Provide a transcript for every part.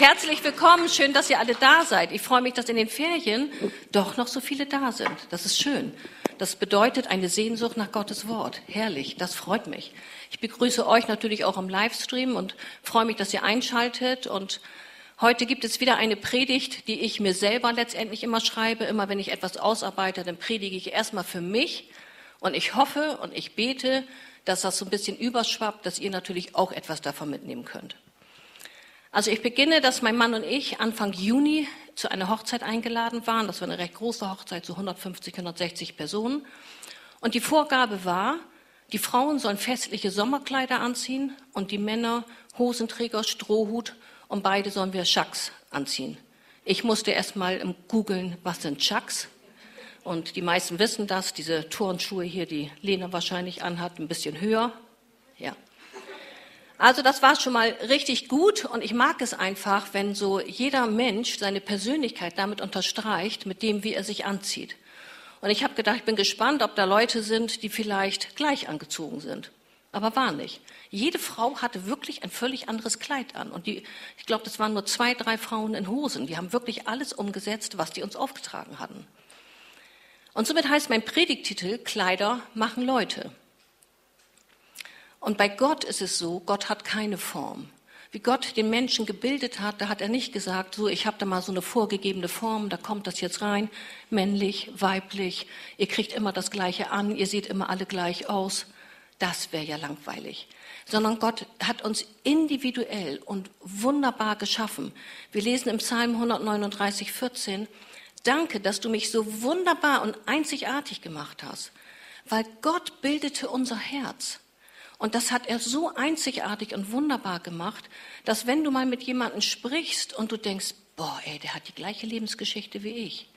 Herzlich willkommen, schön, dass ihr alle da seid. Ich freue mich, dass in den Ferien doch noch so viele da sind. Das ist schön. Das bedeutet eine Sehnsucht nach Gottes Wort. Herrlich, das freut mich. Ich begrüße euch natürlich auch im Livestream und freue mich, dass ihr einschaltet. Und heute gibt es wieder eine Predigt, die ich mir selber letztendlich immer schreibe. Immer wenn ich etwas ausarbeite, dann predige ich erstmal für mich. Und ich hoffe und ich bete, dass das so ein bisschen überschwappt, dass ihr natürlich auch etwas davon mitnehmen könnt. Also ich beginne, dass mein Mann und ich Anfang Juni zu einer Hochzeit eingeladen waren. Das war eine recht große Hochzeit, so 150, 160 Personen. Und die Vorgabe war, die Frauen sollen festliche Sommerkleider anziehen und die Männer Hosenträger, Strohhut und beide sollen wir Schacks anziehen. Ich musste erst mal googeln, was sind Schacks? Und die meisten wissen das, diese Turnschuhe hier, die Lena wahrscheinlich anhat, ein bisschen höher. Ja, also das war schon mal richtig gut und ich mag es einfach, wenn so jeder Mensch seine Persönlichkeit damit unterstreicht, mit dem, wie er sich anzieht. Und ich habe gedacht, ich bin gespannt, ob da Leute sind, die vielleicht gleich angezogen sind. Aber war nicht. Jede Frau hatte wirklich ein völlig anderes Kleid an. Und die, ich glaube, das waren nur zwei, drei Frauen in Hosen. Die haben wirklich alles umgesetzt, was die uns aufgetragen hatten. Und somit heißt mein Predigtitel Kleider machen Leute. Und bei Gott ist es so, Gott hat keine Form. Wie Gott den Menschen gebildet hat, da hat er nicht gesagt, so, ich habe da mal so eine vorgegebene Form, da kommt das jetzt rein, männlich, weiblich, ihr kriegt immer das Gleiche an, ihr seht immer alle gleich aus. Das wäre ja langweilig. Sondern Gott hat uns individuell und wunderbar geschaffen. Wir lesen im Psalm 139, 14, Danke, dass du mich so wunderbar und einzigartig gemacht hast, weil Gott bildete unser Herz. Und das hat er so einzigartig und wunderbar gemacht, dass wenn du mal mit jemandem sprichst und du denkst, boah, ey, der hat die gleiche Lebensgeschichte wie ich,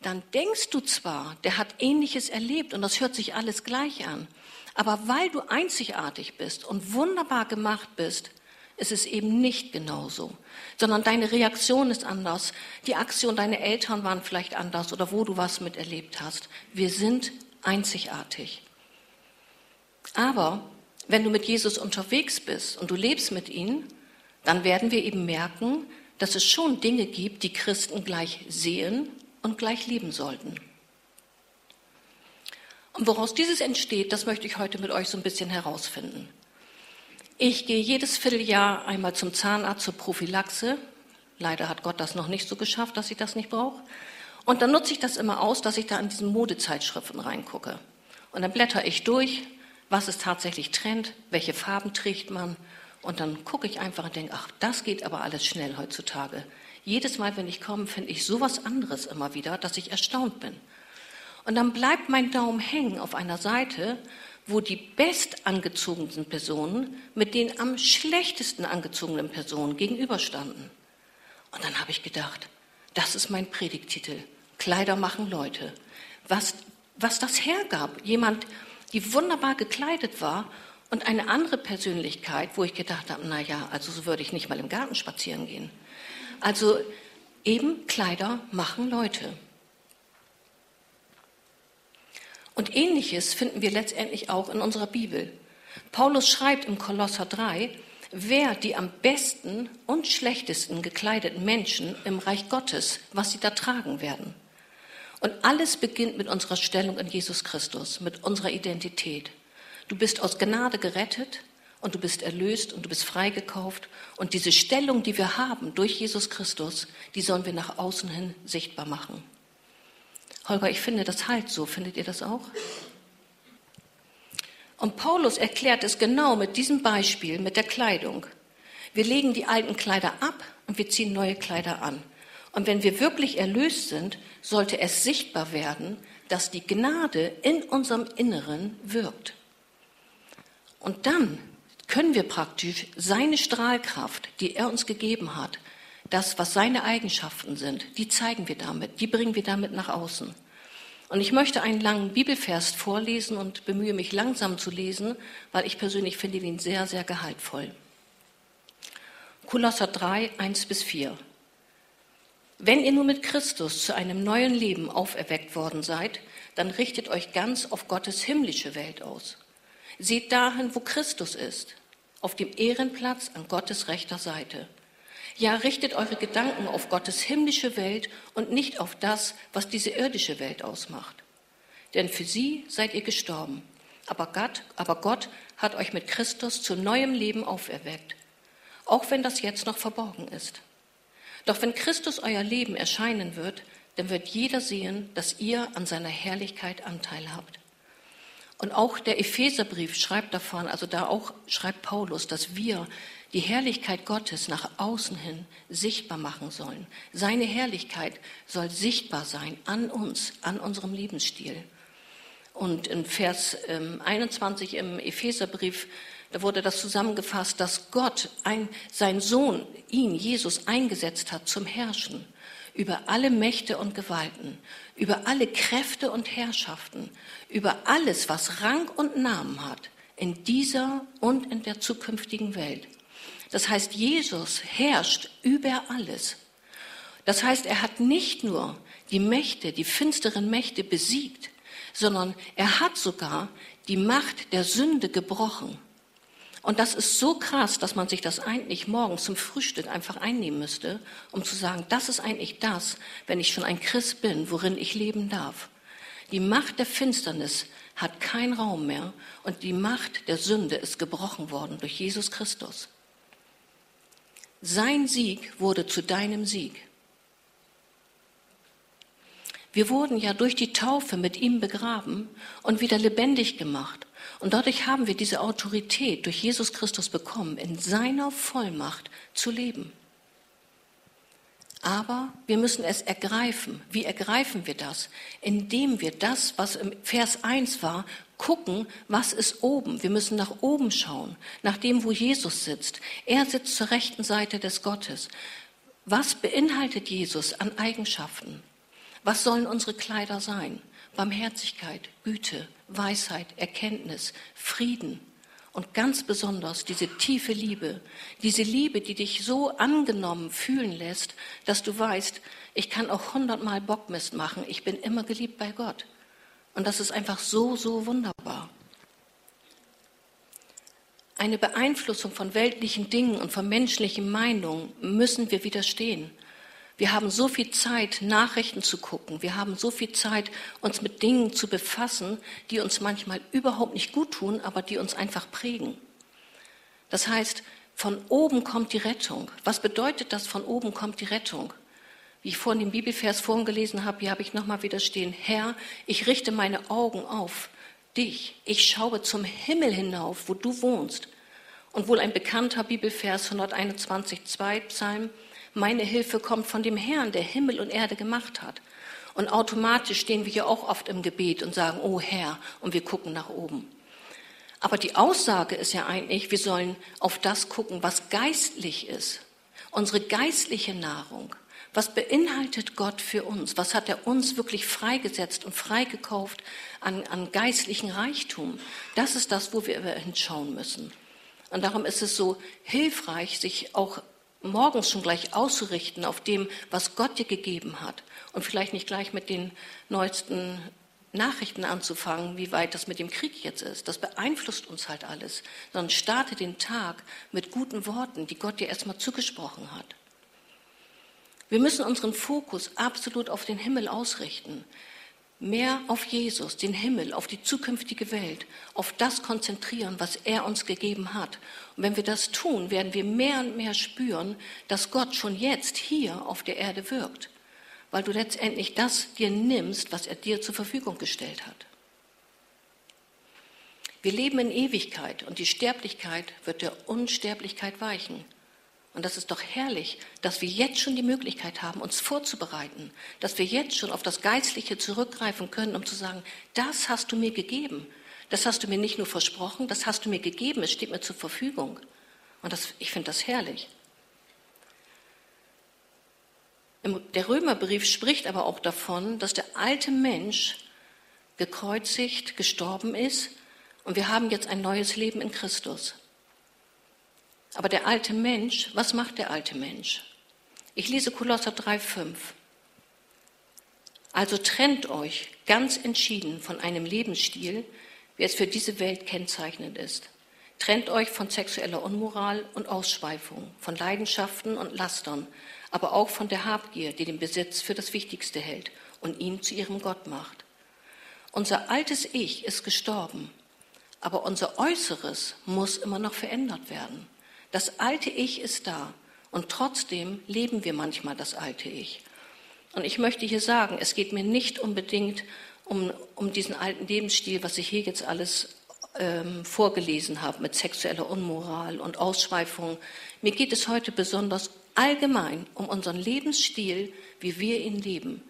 dann denkst du zwar, der hat Ähnliches erlebt und das hört sich alles gleich an, aber weil du einzigartig bist und wunderbar gemacht bist, ist es eben nicht genauso, sondern deine Reaktion ist anders, die Aktion deiner Eltern waren vielleicht anders oder wo du was miterlebt hast. Wir sind einzigartig. Aber wenn du mit Jesus unterwegs bist und du lebst mit ihm, dann werden wir eben merken, dass es schon Dinge gibt, die Christen gleich sehen und gleich lieben sollten. Und woraus dieses entsteht, das möchte ich heute mit euch so ein bisschen herausfinden. Ich gehe jedes Vierteljahr einmal zum Zahnarzt zur Prophylaxe. Leider hat Gott das noch nicht so geschafft, dass ich das nicht brauche. Und dann nutze ich das immer aus, dass ich da in diesen Modezeitschriften reingucke. Und dann blätter ich durch was ist tatsächlich Trend, welche Farben trägt man. Und dann gucke ich einfach und denke, ach, das geht aber alles schnell heutzutage. Jedes Mal, wenn ich komme, finde ich sowas anderes immer wieder, dass ich erstaunt bin. Und dann bleibt mein Daumen hängen auf einer Seite, wo die bestangezogenen Personen mit den am schlechtesten angezogenen Personen gegenüberstanden. Und dann habe ich gedacht, das ist mein Predigtitel. Kleider machen Leute. Was, was das hergab. Jemand, die wunderbar gekleidet war und eine andere Persönlichkeit, wo ich gedacht habe, na ja, also so würde ich nicht mal im Garten spazieren gehen. Also eben Kleider machen Leute. Und ähnliches finden wir letztendlich auch in unserer Bibel. Paulus schreibt im Kolosser 3, wer die am besten und schlechtesten gekleideten Menschen im Reich Gottes, was sie da tragen werden. Und alles beginnt mit unserer Stellung in Jesus Christus, mit unserer Identität. Du bist aus Gnade gerettet und du bist erlöst und du bist freigekauft. Und diese Stellung, die wir haben durch Jesus Christus, die sollen wir nach außen hin sichtbar machen. Holger, ich finde das halt so. Findet ihr das auch? Und Paulus erklärt es genau mit diesem Beispiel, mit der Kleidung. Wir legen die alten Kleider ab und wir ziehen neue Kleider an. Und wenn wir wirklich erlöst sind, sollte es sichtbar werden, dass die Gnade in unserem Inneren wirkt. Und dann können wir praktisch seine Strahlkraft, die er uns gegeben hat, das, was seine Eigenschaften sind, die zeigen wir damit, die bringen wir damit nach außen. Und ich möchte einen langen Bibelvers vorlesen und bemühe mich langsam zu lesen, weil ich persönlich finde ihn sehr, sehr gehaltvoll. Kolosser 3, 1 bis 4. Wenn ihr nur mit Christus zu einem neuen Leben auferweckt worden seid, dann richtet euch ganz auf Gottes himmlische Welt aus. Seht dahin, wo Christus ist, auf dem Ehrenplatz an Gottes rechter Seite. Ja, richtet eure Gedanken auf Gottes himmlische Welt und nicht auf das, was diese irdische Welt ausmacht. Denn für sie seid ihr gestorben. Aber Gott, aber Gott hat euch mit Christus zu neuem Leben auferweckt. Auch wenn das jetzt noch verborgen ist. Doch wenn Christus euer Leben erscheinen wird, dann wird jeder sehen, dass ihr an seiner Herrlichkeit Anteil habt. Und auch der Epheserbrief schreibt davon, also da auch schreibt Paulus, dass wir die Herrlichkeit Gottes nach außen hin sichtbar machen sollen. Seine Herrlichkeit soll sichtbar sein an uns, an unserem Lebensstil. Und in Vers 21 ähm, im Epheserbrief, wurde das zusammengefasst, dass Gott ein, sein Sohn, ihn, Jesus, eingesetzt hat zum Herrschen über alle Mächte und Gewalten, über alle Kräfte und Herrschaften, über alles, was Rang und Namen hat, in dieser und in der zukünftigen Welt. Das heißt, Jesus herrscht über alles. Das heißt, er hat nicht nur die Mächte, die finsteren Mächte besiegt, sondern er hat sogar die Macht der Sünde gebrochen. Und das ist so krass, dass man sich das eigentlich morgens zum Frühstück einfach einnehmen müsste, um zu sagen, das ist eigentlich das, wenn ich schon ein Christ bin, worin ich leben darf. Die Macht der Finsternis hat keinen Raum mehr und die Macht der Sünde ist gebrochen worden durch Jesus Christus. Sein Sieg wurde zu deinem Sieg. Wir wurden ja durch die Taufe mit ihm begraben und wieder lebendig gemacht. Und dadurch haben wir diese Autorität durch Jesus Christus bekommen, in seiner Vollmacht zu leben. Aber wir müssen es ergreifen. Wie ergreifen wir das? Indem wir das, was im Vers 1 war, gucken, was ist oben. Wir müssen nach oben schauen, nach dem, wo Jesus sitzt. Er sitzt zur rechten Seite des Gottes. Was beinhaltet Jesus an Eigenschaften? Was sollen unsere Kleider sein? Barmherzigkeit, Güte, Weisheit, Erkenntnis, Frieden und ganz besonders diese tiefe Liebe, diese Liebe, die dich so angenommen fühlen lässt, dass du weißt, ich kann auch hundertmal Bockmist machen, ich bin immer geliebt bei Gott. Und das ist einfach so, so wunderbar. Eine Beeinflussung von weltlichen Dingen und von menschlichen Meinungen müssen wir widerstehen. Wir haben so viel Zeit, Nachrichten zu gucken. Wir haben so viel Zeit, uns mit Dingen zu befassen, die uns manchmal überhaupt nicht gut tun, aber die uns einfach prägen. Das heißt, von oben kommt die Rettung. Was bedeutet das, von oben kommt die Rettung? Wie ich vorhin den Bibelvers vorhin gelesen habe, hier habe ich nochmal wieder stehen. Herr, ich richte meine Augen auf dich. Ich schaue zum Himmel hinauf, wo du wohnst. Und wohl ein bekannter Bibelvers 121, 2 Psalm. Meine Hilfe kommt von dem Herrn, der Himmel und Erde gemacht hat. Und automatisch stehen wir hier auch oft im Gebet und sagen, oh Herr, und wir gucken nach oben. Aber die Aussage ist ja eigentlich, wir sollen auf das gucken, was geistlich ist. Unsere geistliche Nahrung. Was beinhaltet Gott für uns? Was hat er uns wirklich freigesetzt und freigekauft an, an geistlichen Reichtum? Das ist das, wo wir hinschauen müssen. Und darum ist es so hilfreich, sich auch morgens schon gleich auszurichten auf dem, was Gott dir gegeben hat und vielleicht nicht gleich mit den neuesten Nachrichten anzufangen, wie weit das mit dem Krieg jetzt ist. Das beeinflusst uns halt alles, sondern starte den Tag mit guten Worten, die Gott dir erstmal zugesprochen hat. Wir müssen unseren Fokus absolut auf den Himmel ausrichten mehr auf Jesus, den Himmel, auf die zukünftige Welt, auf das konzentrieren, was er uns gegeben hat. Und wenn wir das tun, werden wir mehr und mehr spüren, dass Gott schon jetzt hier auf der Erde wirkt, weil du letztendlich das dir nimmst, was er dir zur Verfügung gestellt hat. Wir leben in Ewigkeit und die Sterblichkeit wird der Unsterblichkeit weichen. Und das ist doch herrlich, dass wir jetzt schon die Möglichkeit haben, uns vorzubereiten, dass wir jetzt schon auf das Geistliche zurückgreifen können, um zu sagen, das hast du mir gegeben. Das hast du mir nicht nur versprochen, das hast du mir gegeben, es steht mir zur Verfügung. Und das, ich finde das herrlich. Der Römerbrief spricht aber auch davon, dass der alte Mensch gekreuzigt, gestorben ist und wir haben jetzt ein neues Leben in Christus. Aber der alte Mensch, was macht der alte Mensch? Ich lese Kolosser 3,5. Also trennt euch ganz entschieden von einem Lebensstil, wie es für diese Welt kennzeichnend ist. Trennt euch von sexueller Unmoral und Ausschweifung, von Leidenschaften und Lastern, aber auch von der Habgier, die den Besitz für das Wichtigste hält und ihn zu ihrem Gott macht. Unser altes Ich ist gestorben, aber unser Äußeres muss immer noch verändert werden. Das alte Ich ist da und trotzdem leben wir manchmal das alte Ich. Und ich möchte hier sagen, es geht mir nicht unbedingt um, um diesen alten Lebensstil, was ich hier jetzt alles ähm, vorgelesen habe mit sexueller Unmoral und Ausschweifung. Mir geht es heute besonders allgemein um unseren Lebensstil, wie wir ihn leben,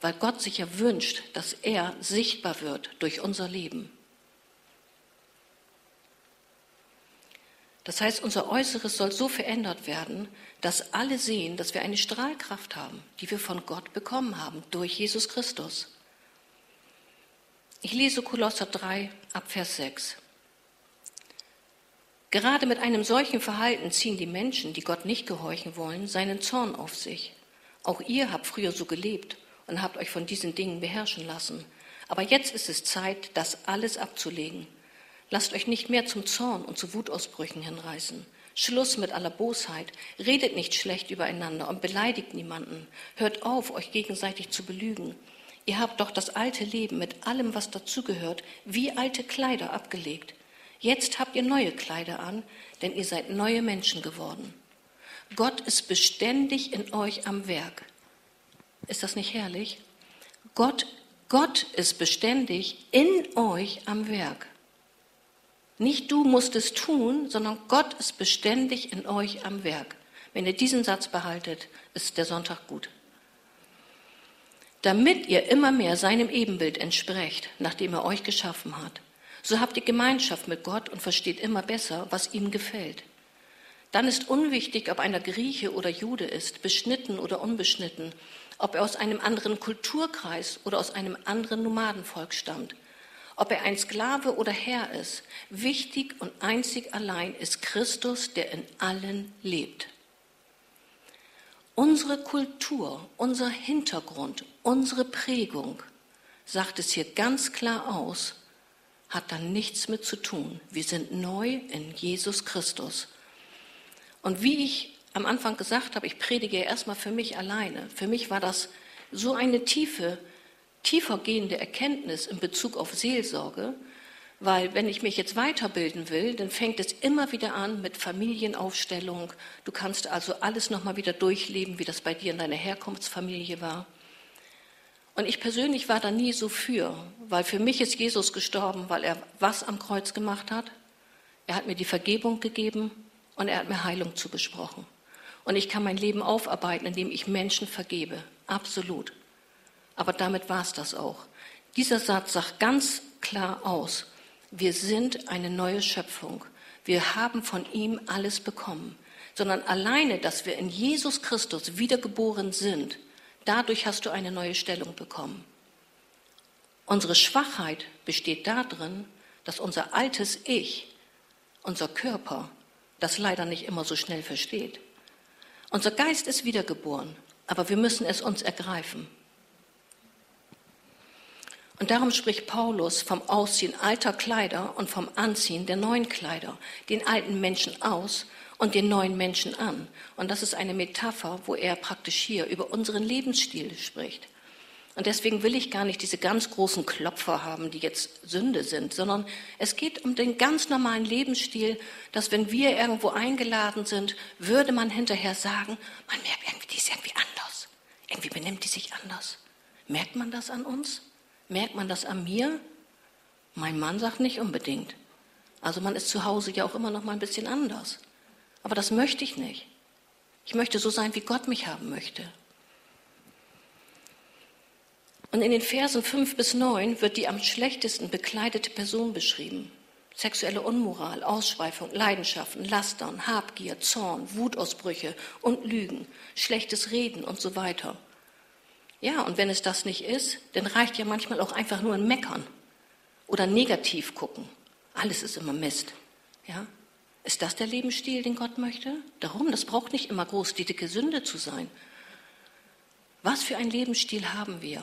weil Gott sich ja wünscht, dass er sichtbar wird durch unser Leben. Das heißt, unser Äußeres soll so verändert werden, dass alle sehen, dass wir eine Strahlkraft haben, die wir von Gott bekommen haben durch Jesus Christus. Ich lese Kolosser 3 ab Vers 6. Gerade mit einem solchen Verhalten ziehen die Menschen, die Gott nicht gehorchen wollen, seinen Zorn auf sich. Auch ihr habt früher so gelebt und habt euch von diesen Dingen beherrschen lassen. Aber jetzt ist es Zeit, das alles abzulegen. Lasst euch nicht mehr zum Zorn und zu Wutausbrüchen hinreißen. Schluss mit aller Bosheit. Redet nicht schlecht übereinander und beleidigt niemanden. Hört auf, euch gegenseitig zu belügen. Ihr habt doch das alte Leben mit allem, was dazugehört, wie alte Kleider abgelegt. Jetzt habt ihr neue Kleider an, denn ihr seid neue Menschen geworden. Gott ist beständig in euch am Werk. Ist das nicht herrlich? Gott, Gott ist beständig in euch am Werk. Nicht du musst es tun, sondern Gott ist beständig in euch am Werk. Wenn ihr diesen Satz behaltet, ist der Sonntag gut damit ihr immer mehr seinem Ebenbild entsprecht, nachdem er euch geschaffen hat. So habt ihr Gemeinschaft mit Gott und versteht immer besser, was ihm gefällt. Dann ist unwichtig, ob einer Grieche oder Jude ist, beschnitten oder unbeschnitten, ob er aus einem anderen Kulturkreis oder aus einem anderen Nomadenvolk stammt, ob er ein Sklave oder Herr ist. Wichtig und einzig allein ist Christus, der in allen lebt. Unsere Kultur, unser Hintergrund, unsere Prägung, sagt es hier ganz klar aus, hat da nichts mit zu tun. Wir sind neu in Jesus Christus. Und wie ich am Anfang gesagt habe, ich predige erstmal für mich alleine. Für mich war das so eine tiefe, tiefergehende Erkenntnis in Bezug auf Seelsorge, weil wenn ich mich jetzt weiterbilden will, dann fängt es immer wieder an mit Familienaufstellung. Du kannst also alles nochmal wieder durchleben, wie das bei dir in deiner Herkunftsfamilie war. Und ich persönlich war da nie so für, weil für mich ist Jesus gestorben, weil er was am Kreuz gemacht hat. Er hat mir die Vergebung gegeben und er hat mir Heilung zugesprochen. Und ich kann mein Leben aufarbeiten, indem ich Menschen vergebe. Absolut. Aber damit war es das auch. Dieser Satz sagt ganz klar aus, wir sind eine neue Schöpfung. Wir haben von ihm alles bekommen. Sondern alleine, dass wir in Jesus Christus wiedergeboren sind, dadurch hast du eine neue Stellung bekommen. Unsere Schwachheit besteht darin, dass unser altes Ich, unser Körper, das leider nicht immer so schnell versteht. Unser Geist ist wiedergeboren, aber wir müssen es uns ergreifen. Und darum spricht Paulus vom Ausziehen alter Kleider und vom Anziehen der neuen Kleider, den alten Menschen aus und den neuen Menschen an. Und das ist eine Metapher, wo er praktisch hier über unseren Lebensstil spricht. Und deswegen will ich gar nicht diese ganz großen Klopfer haben, die jetzt Sünde sind, sondern es geht um den ganz normalen Lebensstil, dass wenn wir irgendwo eingeladen sind, würde man hinterher sagen, man merkt irgendwie, die ist irgendwie anders. Irgendwie benimmt die sich anders. Merkt man das an uns? Merkt man das an mir? Mein Mann sagt nicht unbedingt. Also man ist zu Hause ja auch immer noch mal ein bisschen anders. Aber das möchte ich nicht. Ich möchte so sein, wie Gott mich haben möchte. Und in den Versen 5 bis 9 wird die am schlechtesten bekleidete Person beschrieben. Sexuelle Unmoral, Ausschweifung, Leidenschaften, Lastern, Habgier, Zorn, Wutausbrüche und Lügen, schlechtes Reden und so weiter. Ja, und wenn es das nicht ist, dann reicht ja manchmal auch einfach nur ein Meckern oder negativ gucken. Alles ist immer Mist. Ja? Ist das der Lebensstil, den Gott möchte? Darum, das braucht nicht immer groß die dicke Sünde zu sein. Was für einen Lebensstil haben wir?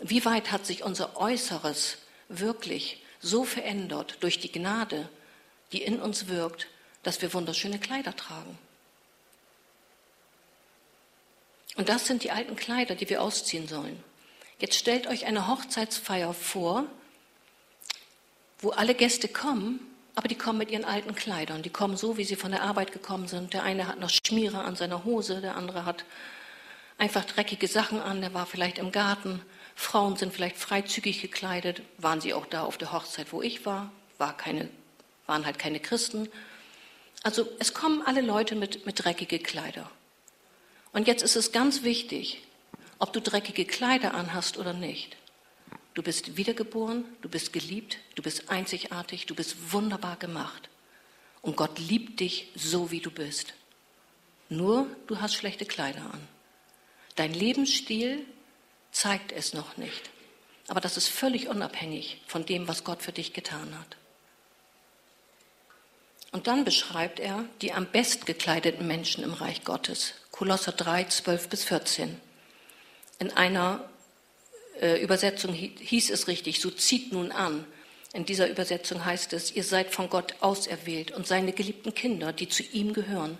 Wie weit hat sich unser Äußeres wirklich so verändert durch die Gnade, die in uns wirkt, dass wir wunderschöne Kleider tragen. Und das sind die alten Kleider, die wir ausziehen sollen. Jetzt stellt euch eine Hochzeitsfeier vor, wo alle Gäste kommen, aber die kommen mit ihren alten Kleidern. Die kommen so, wie sie von der Arbeit gekommen sind. Der eine hat noch Schmierer an seiner Hose, der andere hat einfach dreckige Sachen an, der war vielleicht im Garten. Frauen sind vielleicht freizügig gekleidet. Waren sie auch da auf der Hochzeit, wo ich war? war keine, waren halt keine Christen. Also es kommen alle Leute mit, mit dreckige Kleider. Und jetzt ist es ganz wichtig, ob du dreckige Kleider anhast oder nicht. Du bist wiedergeboren, du bist geliebt, du bist einzigartig, du bist wunderbar gemacht. Und Gott liebt dich so, wie du bist. Nur du hast schlechte Kleider an. Dein Lebensstil zeigt es noch nicht. Aber das ist völlig unabhängig von dem, was Gott für dich getan hat. Und dann beschreibt er die am best gekleideten Menschen im Reich Gottes. Kolosser 3, 12 bis 14. In einer äh, Übersetzung hieß es richtig, so zieht nun an. In dieser Übersetzung heißt es, ihr seid von Gott auserwählt und seine geliebten Kinder, die zu ihm gehören.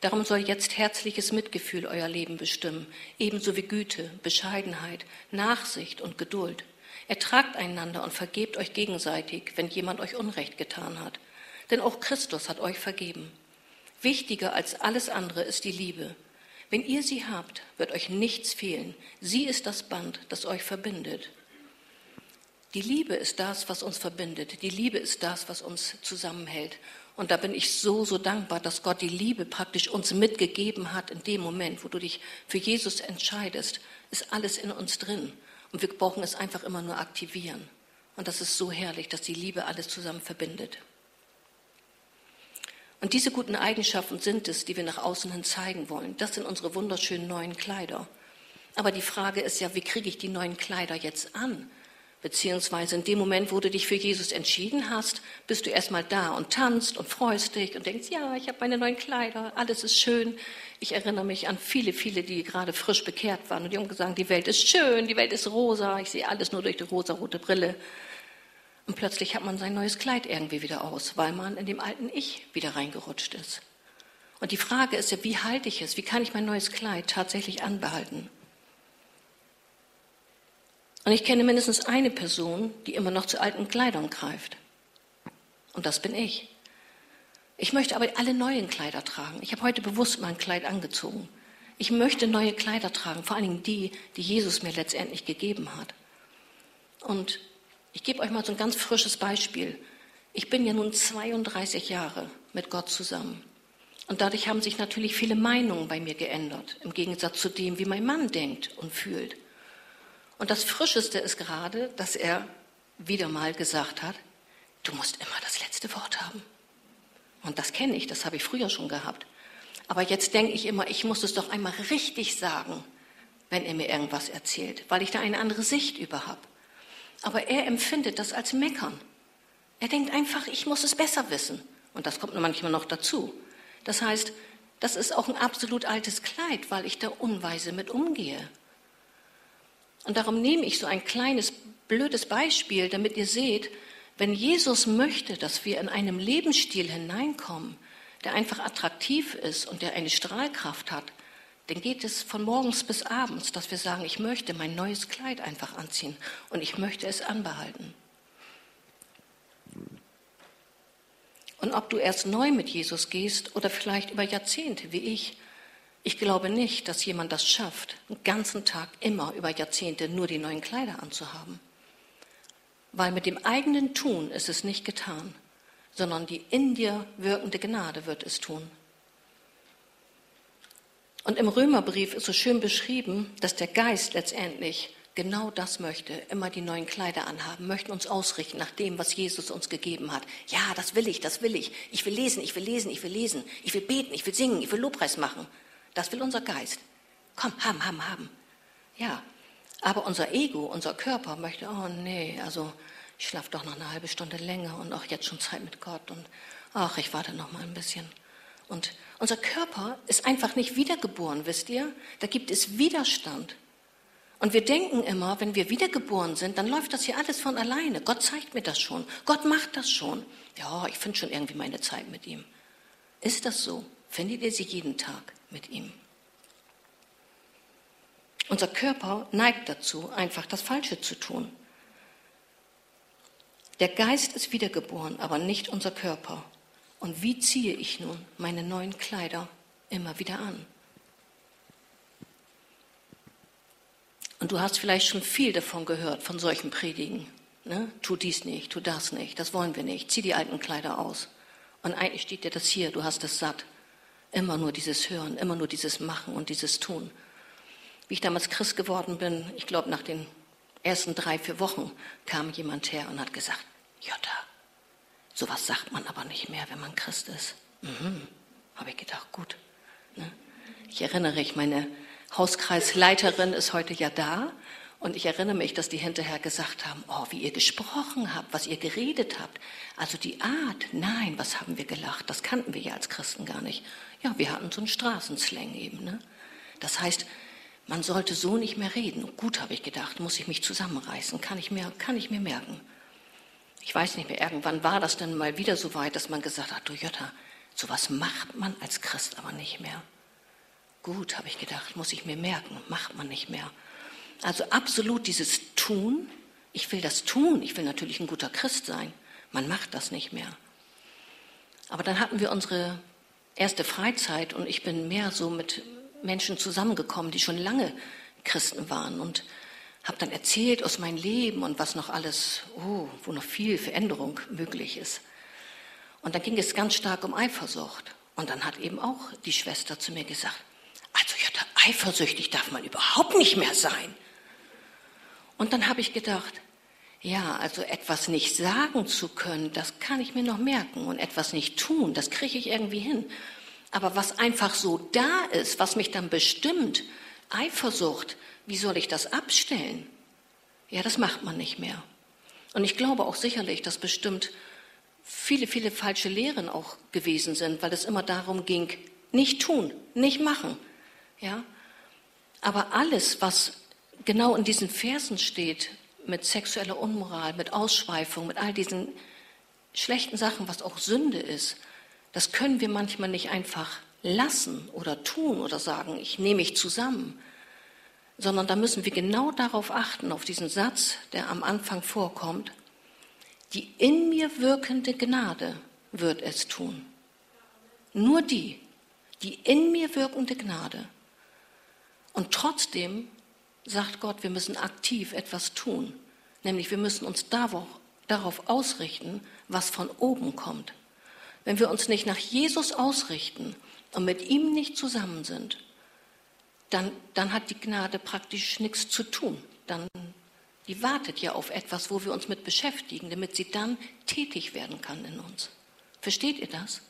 Darum soll jetzt herzliches Mitgefühl euer Leben bestimmen, ebenso wie Güte, Bescheidenheit, Nachsicht und Geduld. Ertragt einander und vergebt euch gegenseitig, wenn jemand euch Unrecht getan hat. Denn auch Christus hat euch vergeben. Wichtiger als alles andere ist die Liebe. Wenn ihr sie habt, wird euch nichts fehlen. Sie ist das Band, das euch verbindet. Die Liebe ist das, was uns verbindet. Die Liebe ist das, was uns zusammenhält. Und da bin ich so, so dankbar, dass Gott die Liebe praktisch uns mitgegeben hat in dem Moment, wo du dich für Jesus entscheidest, ist alles in uns drin. Und wir brauchen es einfach immer nur aktivieren. Und das ist so herrlich, dass die Liebe alles zusammen verbindet. Und diese guten Eigenschaften sind es, die wir nach außen hin zeigen wollen. Das sind unsere wunderschönen neuen Kleider. Aber die Frage ist ja, wie kriege ich die neuen Kleider jetzt an? Beziehungsweise in dem Moment, wo du dich für Jesus entschieden hast, bist du erstmal da und tanzt und freust dich und denkst, ja, ich habe meine neuen Kleider, alles ist schön. Ich erinnere mich an viele, viele, die gerade frisch bekehrt waren und die haben gesagt, die Welt ist schön, die Welt ist rosa, ich sehe alles nur durch die rosarote Brille. Und plötzlich hat man sein neues Kleid irgendwie wieder aus, weil man in dem alten Ich wieder reingerutscht ist. Und die Frage ist ja, wie halte ich es? Wie kann ich mein neues Kleid tatsächlich anbehalten? Und ich kenne mindestens eine Person, die immer noch zu alten Kleidern greift. Und das bin ich. Ich möchte aber alle neuen Kleider tragen. Ich habe heute bewusst mein Kleid angezogen. Ich möchte neue Kleider tragen, vor allen Dingen die, die Jesus mir letztendlich gegeben hat. Und ich gebe euch mal so ein ganz frisches Beispiel. Ich bin ja nun 32 Jahre mit Gott zusammen. Und dadurch haben sich natürlich viele Meinungen bei mir geändert, im Gegensatz zu dem, wie mein Mann denkt und fühlt. Und das Frischeste ist gerade, dass er wieder mal gesagt hat, du musst immer das letzte Wort haben. Und das kenne ich, das habe ich früher schon gehabt. Aber jetzt denke ich immer, ich muss es doch einmal richtig sagen, wenn er mir irgendwas erzählt, weil ich da eine andere Sicht über habe. Aber er empfindet das als Meckern. Er denkt einfach, ich muss es besser wissen. Und das kommt manchmal noch dazu. Das heißt, das ist auch ein absolut altes Kleid, weil ich da unweise mit umgehe. Und darum nehme ich so ein kleines, blödes Beispiel, damit ihr seht, wenn Jesus möchte, dass wir in einem Lebensstil hineinkommen, der einfach attraktiv ist und der eine Strahlkraft hat, dann geht es von morgens bis abends, dass wir sagen, ich möchte mein neues Kleid einfach anziehen und ich möchte es anbehalten. Und ob du erst neu mit Jesus gehst oder vielleicht über Jahrzehnte wie ich, ich glaube nicht, dass jemand das schafft, einen ganzen Tag immer über Jahrzehnte nur die neuen Kleider anzuhaben. Weil mit dem eigenen Tun ist es nicht getan, sondern die in dir wirkende Gnade wird es tun. Und im Römerbrief ist so schön beschrieben, dass der Geist letztendlich genau das möchte, immer die neuen Kleider anhaben, möchten uns ausrichten nach dem, was Jesus uns gegeben hat. Ja, das will ich, das will ich. Ich will lesen, ich will lesen, ich will lesen. Ich will beten, ich will singen, ich will Lobpreis machen. Das will unser Geist. Komm, haben, haben, haben. Ja, aber unser Ego, unser Körper möchte, oh nee, also ich schlafe doch noch eine halbe Stunde länger und auch jetzt schon Zeit mit Gott und ach, ich warte noch mal ein bisschen. Und unser Körper ist einfach nicht wiedergeboren, wisst ihr? Da gibt es Widerstand. Und wir denken immer, wenn wir wiedergeboren sind, dann läuft das hier alles von alleine. Gott zeigt mir das schon. Gott macht das schon. Ja, ich finde schon irgendwie meine Zeit mit ihm. Ist das so? Findet ihr sie jeden Tag mit ihm? Unser Körper neigt dazu, einfach das Falsche zu tun. Der Geist ist wiedergeboren, aber nicht unser Körper. Und wie ziehe ich nun meine neuen Kleider immer wieder an? Und du hast vielleicht schon viel davon gehört, von solchen Predigen. Ne? Tu dies nicht, tu das nicht, das wollen wir nicht, zieh die alten Kleider aus. Und eigentlich steht dir das hier, du hast es satt. Immer nur dieses Hören, immer nur dieses Machen und dieses Tun. Wie ich damals Christ geworden bin, ich glaube nach den ersten drei, vier Wochen kam jemand her und hat gesagt, Jutta, sowas sagt man aber nicht mehr, wenn man Christ ist. Mhm, habe ich gedacht, gut. Ne? Ich erinnere mich, meine Hauskreisleiterin ist heute ja da. Und ich erinnere mich, dass die hinterher gesagt haben, oh, wie ihr gesprochen habt, was ihr geredet habt. Also die Art, nein, was haben wir gelacht? Das kannten wir ja als Christen gar nicht. Ja, wir hatten so einen Straßenslang eben. Ne? Das heißt, man sollte so nicht mehr reden. Gut, habe ich gedacht, muss ich mich zusammenreißen, kann ich mir, kann ich mir merken. Ich weiß nicht mehr, irgendwann war das dann mal wieder so weit, dass man gesagt hat, du Jutta, sowas macht man als Christ aber nicht mehr. Gut, habe ich gedacht, muss ich mir merken, macht man nicht mehr. Also absolut dieses Tun, ich will das tun, ich will natürlich ein guter Christ sein, man macht das nicht mehr. Aber dann hatten wir unsere erste Freizeit und ich bin mehr so mit Menschen zusammengekommen, die schon lange Christen waren und habe dann erzählt aus meinem Leben und was noch alles, oh, wo noch viel Veränderung möglich ist. Und dann ging es ganz stark um Eifersucht. Und dann hat eben auch die Schwester zu mir gesagt, also ja, eifersüchtig darf man überhaupt nicht mehr sein. Und dann habe ich gedacht, ja, also etwas nicht sagen zu können, das kann ich mir noch merken. Und etwas nicht tun, das kriege ich irgendwie hin. Aber was einfach so da ist, was mich dann bestimmt, Eifersucht, wie soll ich das abstellen? Ja, das macht man nicht mehr. Und ich glaube auch sicherlich, dass bestimmt viele, viele falsche Lehren auch gewesen sind, weil es immer darum ging, nicht tun, nicht machen. Ja? Aber alles, was genau in diesen Versen steht, mit sexueller Unmoral, mit Ausschweifung, mit all diesen schlechten Sachen, was auch Sünde ist, das können wir manchmal nicht einfach lassen oder tun oder sagen, ich nehme mich zusammen, sondern da müssen wir genau darauf achten, auf diesen Satz, der am Anfang vorkommt, die in mir wirkende Gnade wird es tun. Nur die, die in mir wirkende Gnade. Und trotzdem sagt Gott, wir müssen aktiv etwas tun. Nämlich wir müssen uns darauf ausrichten, was von oben kommt. Wenn wir uns nicht nach Jesus ausrichten und mit ihm nicht zusammen sind, dann, dann hat die Gnade praktisch nichts zu tun. Dann, die wartet ja auf etwas, wo wir uns mit beschäftigen, damit sie dann tätig werden kann in uns. Versteht ihr das?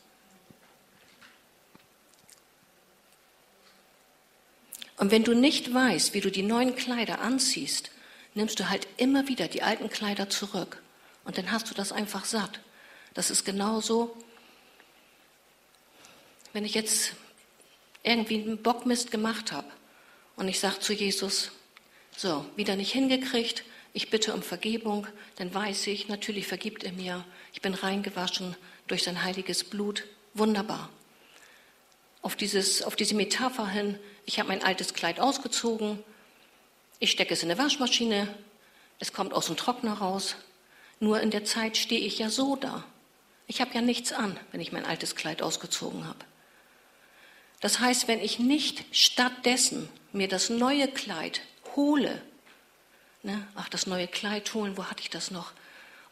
Und wenn du nicht weißt, wie du die neuen Kleider anziehst, nimmst du halt immer wieder die alten Kleider zurück. Und dann hast du das einfach satt. Das ist genauso, wenn ich jetzt irgendwie einen Bockmist gemacht habe und ich sage zu Jesus, so, wieder nicht hingekriegt, ich bitte um Vergebung, dann weiß ich, natürlich vergibt er mir, ich bin reingewaschen durch sein heiliges Blut, wunderbar. Auf, dieses, auf diese Metapher hin, ich habe mein altes Kleid ausgezogen, ich stecke es in eine Waschmaschine, es kommt aus dem Trockner raus, nur in der Zeit stehe ich ja so da. Ich habe ja nichts an, wenn ich mein altes Kleid ausgezogen habe. Das heißt, wenn ich nicht stattdessen mir das neue Kleid hole, ne, ach, das neue Kleid holen, wo hatte ich das noch?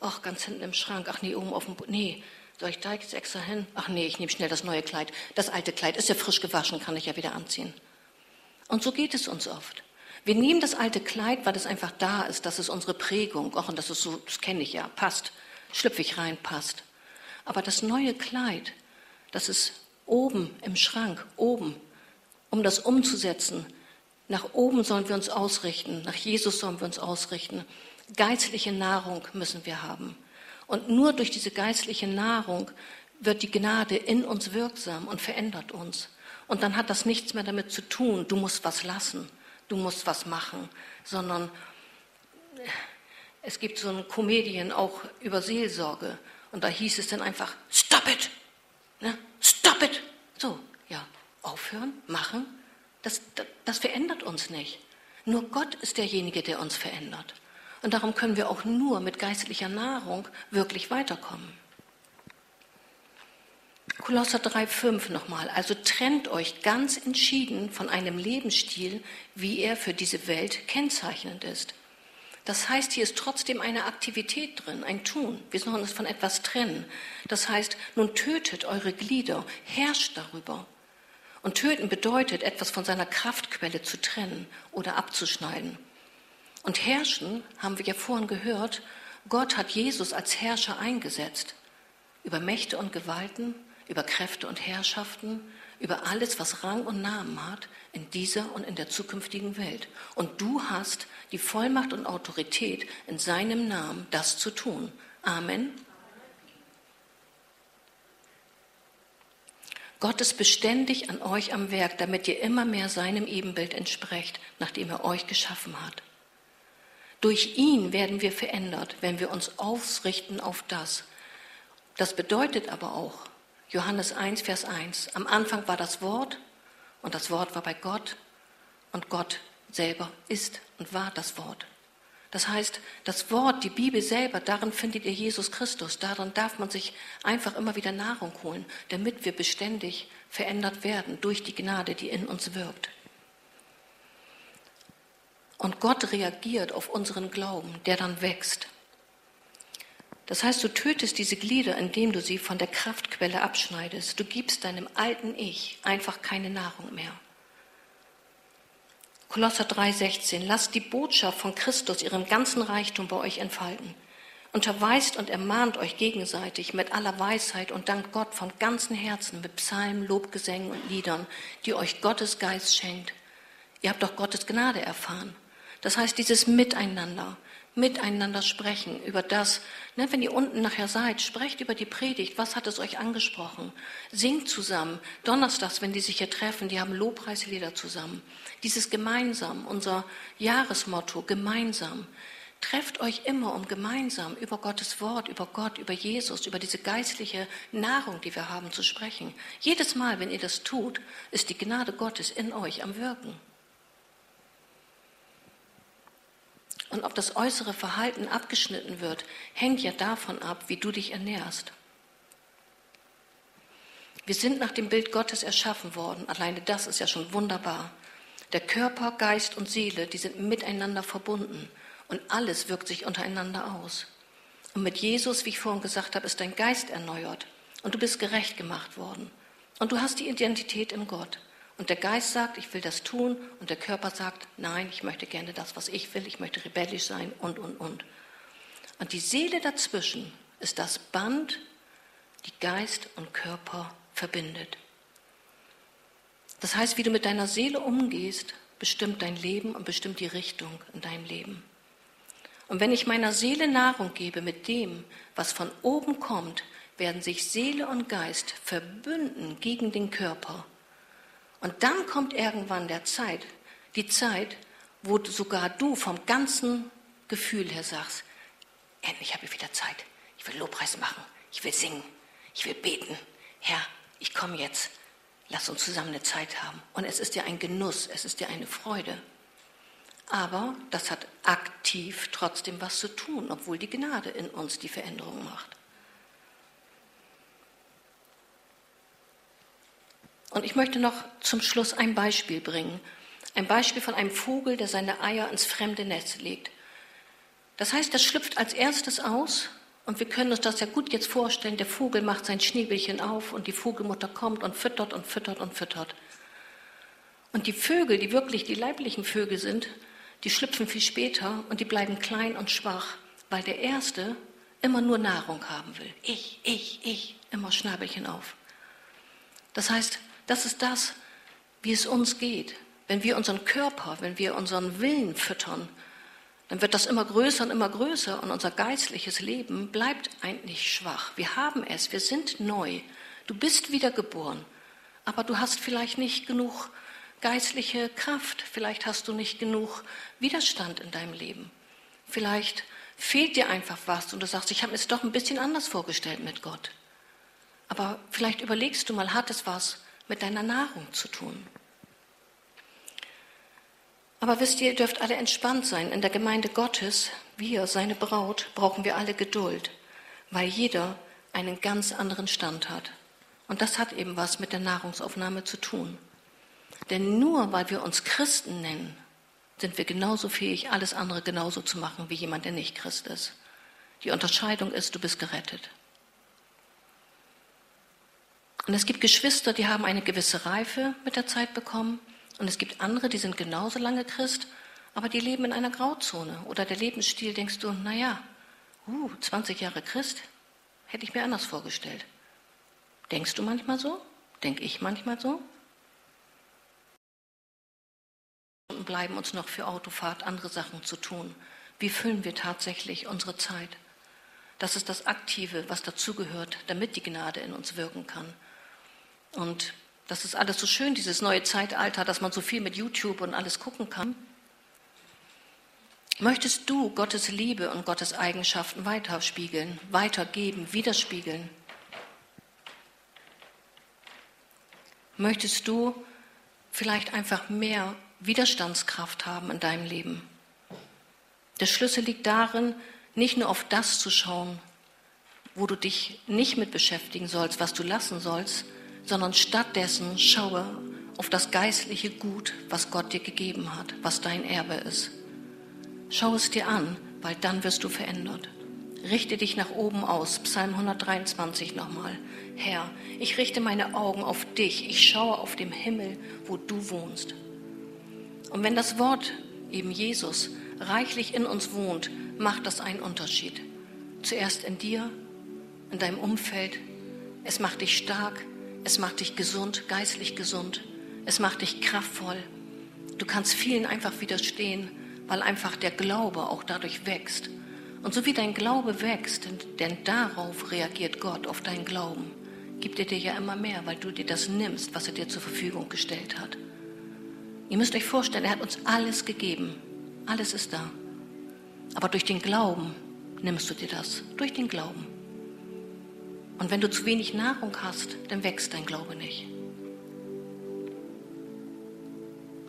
Ach, ganz hinten im Schrank, ach nee, oben auf dem, nee, soll ich da jetzt extra hin? Ach nee, ich nehme schnell das neue Kleid. Das alte Kleid ist ja frisch gewaschen, kann ich ja wieder anziehen. Und so geht es uns oft. Wir nehmen das alte Kleid, weil es einfach da ist, das ist unsere Prägung. Ach, und das ist so, das kenne ich ja, passt. Schlüpfe ich rein, passt. Aber das neue Kleid, das ist oben im Schrank, oben, um das umzusetzen. Nach oben sollen wir uns ausrichten, nach Jesus sollen wir uns ausrichten. Geistliche Nahrung müssen wir haben. Und nur durch diese geistliche Nahrung wird die Gnade in uns wirksam und verändert uns. Und dann hat das nichts mehr damit zu tun, du musst was lassen. du musst was machen, sondern es gibt so eine Komedien auch über Seelsorge und da hieß es dann einfach, stop it, ne? Stop it. So, ja, aufhören, machen, das, das, das verändert uns nicht. Nur Gott ist derjenige, der uns verändert. Und darum können wir auch nur mit geistlicher Nahrung wirklich weiterkommen. Kolosser 3,5 nochmal. Also trennt euch ganz entschieden von einem Lebensstil, wie er für diese Welt kennzeichnend ist. Das heißt, hier ist trotzdem eine Aktivität drin, ein Tun. Wir sollen uns von etwas trennen. Das heißt, nun tötet eure Glieder, herrscht darüber. Und töten bedeutet, etwas von seiner Kraftquelle zu trennen oder abzuschneiden. Und herrschen, haben wir ja vorhin gehört, Gott hat Jesus als Herrscher eingesetzt. Über Mächte und Gewalten, über Kräfte und Herrschaften, über alles, was Rang und Namen hat in dieser und in der zukünftigen Welt. Und du hast die Vollmacht und Autorität, in seinem Namen das zu tun. Amen. Gott ist beständig an euch am Werk, damit ihr immer mehr seinem Ebenbild entsprecht, nachdem er euch geschaffen hat. Durch ihn werden wir verändert, wenn wir uns ausrichten auf das. Das bedeutet aber auch, Johannes 1, Vers 1. Am Anfang war das Wort und das Wort war bei Gott und Gott selber ist und war das Wort. Das heißt, das Wort, die Bibel selber, darin findet ihr Jesus Christus. Darin darf man sich einfach immer wieder Nahrung holen, damit wir beständig verändert werden durch die Gnade, die in uns wirkt. Und Gott reagiert auf unseren Glauben, der dann wächst. Das heißt, du tötest diese Glieder, indem du sie von der Kraftquelle abschneidest. Du gibst deinem alten Ich einfach keine Nahrung mehr. Kolosser 3,16. Lasst die Botschaft von Christus ihren ganzen Reichtum bei euch entfalten. Unterweist und ermahnt euch gegenseitig mit aller Weisheit und dankt Gott von ganzem Herzen mit Psalmen, Lobgesängen und Liedern, die euch Gottes Geist schenkt. Ihr habt doch Gottes Gnade erfahren. Das heißt, dieses Miteinander, miteinander sprechen über das, ne, wenn ihr unten nachher seid, sprecht über die Predigt, was hat es euch angesprochen? Singt zusammen. Donnerstags, wenn die sich hier treffen, die haben Lobpreislieder zusammen. Dieses gemeinsam, unser Jahresmotto, gemeinsam. Trefft euch immer, um gemeinsam über Gottes Wort, über Gott, über Jesus, über diese geistliche Nahrung, die wir haben, zu sprechen. Jedes Mal, wenn ihr das tut, ist die Gnade Gottes in euch am Wirken. Und ob das äußere Verhalten abgeschnitten wird, hängt ja davon ab, wie du dich ernährst. Wir sind nach dem Bild Gottes erschaffen worden. Alleine das ist ja schon wunderbar. Der Körper, Geist und Seele, die sind miteinander verbunden. Und alles wirkt sich untereinander aus. Und mit Jesus, wie ich vorhin gesagt habe, ist dein Geist erneuert. Und du bist gerecht gemacht worden. Und du hast die Identität in Gott. Und der Geist sagt, ich will das tun. Und der Körper sagt, nein, ich möchte gerne das, was ich will. Ich möchte rebellisch sein und, und, und. Und die Seele dazwischen ist das Band, die Geist und Körper verbindet. Das heißt, wie du mit deiner Seele umgehst, bestimmt dein Leben und bestimmt die Richtung in deinem Leben. Und wenn ich meiner Seele Nahrung gebe mit dem, was von oben kommt, werden sich Seele und Geist verbünden gegen den Körper und dann kommt irgendwann der Zeit, die Zeit, wo sogar du vom ganzen Gefühl her sagst, endlich habe ich wieder Zeit. Ich will Lobpreis machen. Ich will singen. Ich will beten. Herr, ich komme jetzt. Lass uns zusammen eine Zeit haben. Und es ist dir ein Genuss. Es ist dir eine Freude. Aber das hat aktiv trotzdem was zu tun, obwohl die Gnade in uns die Veränderung macht. Und ich möchte noch zum Schluss ein Beispiel bringen. Ein Beispiel von einem Vogel, der seine Eier ins fremde Netz legt. Das heißt, das schlüpft als erstes aus und wir können uns das ja gut jetzt vorstellen. Der Vogel macht sein Schnäbelchen auf und die Vogelmutter kommt und füttert und füttert und füttert. Und die Vögel, die wirklich die leiblichen Vögel sind, die schlüpfen viel später und die bleiben klein und schwach, weil der Erste immer nur Nahrung haben will. Ich, ich, ich, immer Schnabelchen auf. Das heißt, das ist das, wie es uns geht. Wenn wir unseren Körper, wenn wir unseren Willen füttern, dann wird das immer größer und immer größer und unser geistliches Leben bleibt eigentlich schwach. Wir haben es, wir sind neu. Du bist wiedergeboren, aber du hast vielleicht nicht genug geistliche Kraft. Vielleicht hast du nicht genug Widerstand in deinem Leben. Vielleicht fehlt dir einfach was und du sagst, ich habe es doch ein bisschen anders vorgestellt mit Gott. Aber vielleicht überlegst du mal, hat es was mit deiner Nahrung zu tun? Aber wisst ihr, ihr dürft alle entspannt sein. In der Gemeinde Gottes, wir, seine Braut, brauchen wir alle Geduld, weil jeder einen ganz anderen Stand hat. Und das hat eben was mit der Nahrungsaufnahme zu tun. Denn nur weil wir uns Christen nennen, sind wir genauso fähig, alles andere genauso zu machen wie jemand, der nicht Christ ist. Die Unterscheidung ist, du bist gerettet. Und es gibt Geschwister, die haben eine gewisse Reife mit der Zeit bekommen. Und es gibt andere, die sind genauso lange Christ, aber die leben in einer Grauzone. Oder der Lebensstil, denkst du, naja, uh, 20 Jahre Christ, hätte ich mir anders vorgestellt. Denkst du manchmal so? Denk ich manchmal so? Und bleiben uns noch für Autofahrt andere Sachen zu tun. Wie füllen wir tatsächlich unsere Zeit? Das ist das Aktive, was dazugehört, damit die Gnade in uns wirken kann. Und das ist alles so schön, dieses neue Zeitalter, dass man so viel mit YouTube und alles gucken kann. Möchtest du Gottes Liebe und Gottes Eigenschaften weiterspiegeln, weitergeben, widerspiegeln? Möchtest du vielleicht einfach mehr Widerstandskraft haben in deinem Leben? Der Schlüssel liegt darin, nicht nur auf das zu schauen, wo du dich nicht mit beschäftigen sollst, was du lassen sollst, sondern stattdessen schaue auf das geistliche Gut, was Gott dir gegeben hat, was dein Erbe ist. Schau es dir an, weil dann wirst du verändert. Richte dich nach oben aus. Psalm 123 nochmal. Herr, ich richte meine Augen auf dich. Ich schaue auf dem Himmel, wo du wohnst. Und wenn das Wort, eben Jesus, reichlich in uns wohnt, macht das einen Unterschied. Zuerst in dir, in deinem Umfeld. Es macht dich stark, es macht dich gesund, geistlich gesund. Es macht dich kraftvoll. Du kannst vielen einfach widerstehen, weil einfach der Glaube auch dadurch wächst. Und so wie dein Glaube wächst, denn, darauf reagiert Gott, auf deinen Glauben, gibt er dir ja immer mehr, weil du dir das nimmst, was er dir zur Verfügung gestellt hat. Ihr müsst euch vorstellen, er hat uns alles gegeben. Alles ist da. Aber durch den Glauben nimmst du dir das. Durch den Glauben. Und wenn du zu wenig Nahrung hast, dann wächst dein Glaube nicht.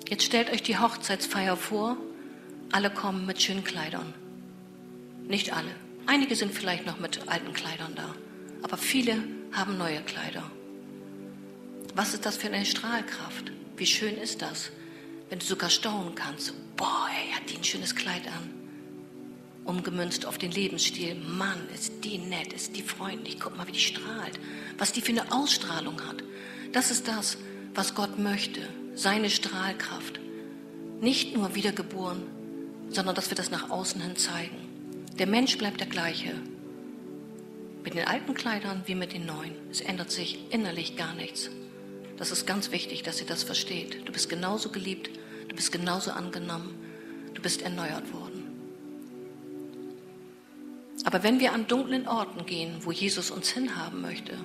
Jetzt stellt euch die Hochzeitsfeier vor. Alle kommen mit schönen Kleidern. Nicht alle. Einige sind vielleicht noch mit alten Kleidern da. Aber viele haben neue Kleider. Was ist das für eine Strahlkraft? Wie schön ist das, wenn du sogar staunen kannst. Boah, er hat die ein schönes Kleid an umgemünzt auf den Lebensstil. Mann, ist die nett, ist die freundlich, guck mal, wie die strahlt, was die für eine Ausstrahlung hat. Das ist das, was Gott möchte, seine Strahlkraft. Nicht nur wiedergeboren, sondern dass wir das nach außen hin zeigen. Der Mensch bleibt der gleiche. Mit den alten Kleidern wie mit den neuen. Es ändert sich innerlich gar nichts. Das ist ganz wichtig, dass ihr das versteht. Du bist genauso geliebt, du bist genauso angenommen, du bist erneuert worden. Aber wenn wir an dunklen Orten gehen, wo Jesus uns hinhaben möchte,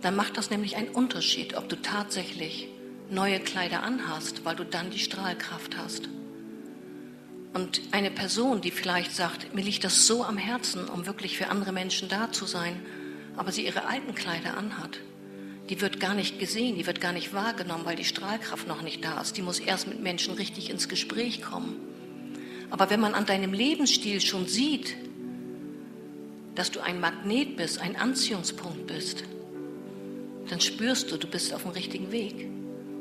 dann macht das nämlich einen Unterschied, ob du tatsächlich neue Kleider anhast, weil du dann die Strahlkraft hast. Und eine Person, die vielleicht sagt, mir liegt das so am Herzen, um wirklich für andere Menschen da zu sein, aber sie ihre alten Kleider anhat, die wird gar nicht gesehen, die wird gar nicht wahrgenommen, weil die Strahlkraft noch nicht da ist. Die muss erst mit Menschen richtig ins Gespräch kommen. Aber wenn man an deinem Lebensstil schon sieht, dass du ein Magnet bist, ein Anziehungspunkt bist, dann spürst du, du bist auf dem richtigen Weg.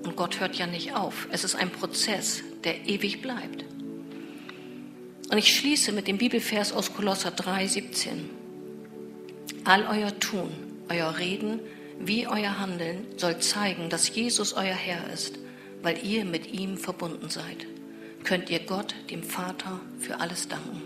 Und Gott hört ja nicht auf. Es ist ein Prozess, der ewig bleibt. Und ich schließe mit dem Bibelvers aus Kolosser 3, 17. All euer Tun, euer Reden, wie euer Handeln soll zeigen, dass Jesus euer Herr ist, weil ihr mit ihm verbunden seid. Könnt ihr Gott, dem Vater, für alles danken.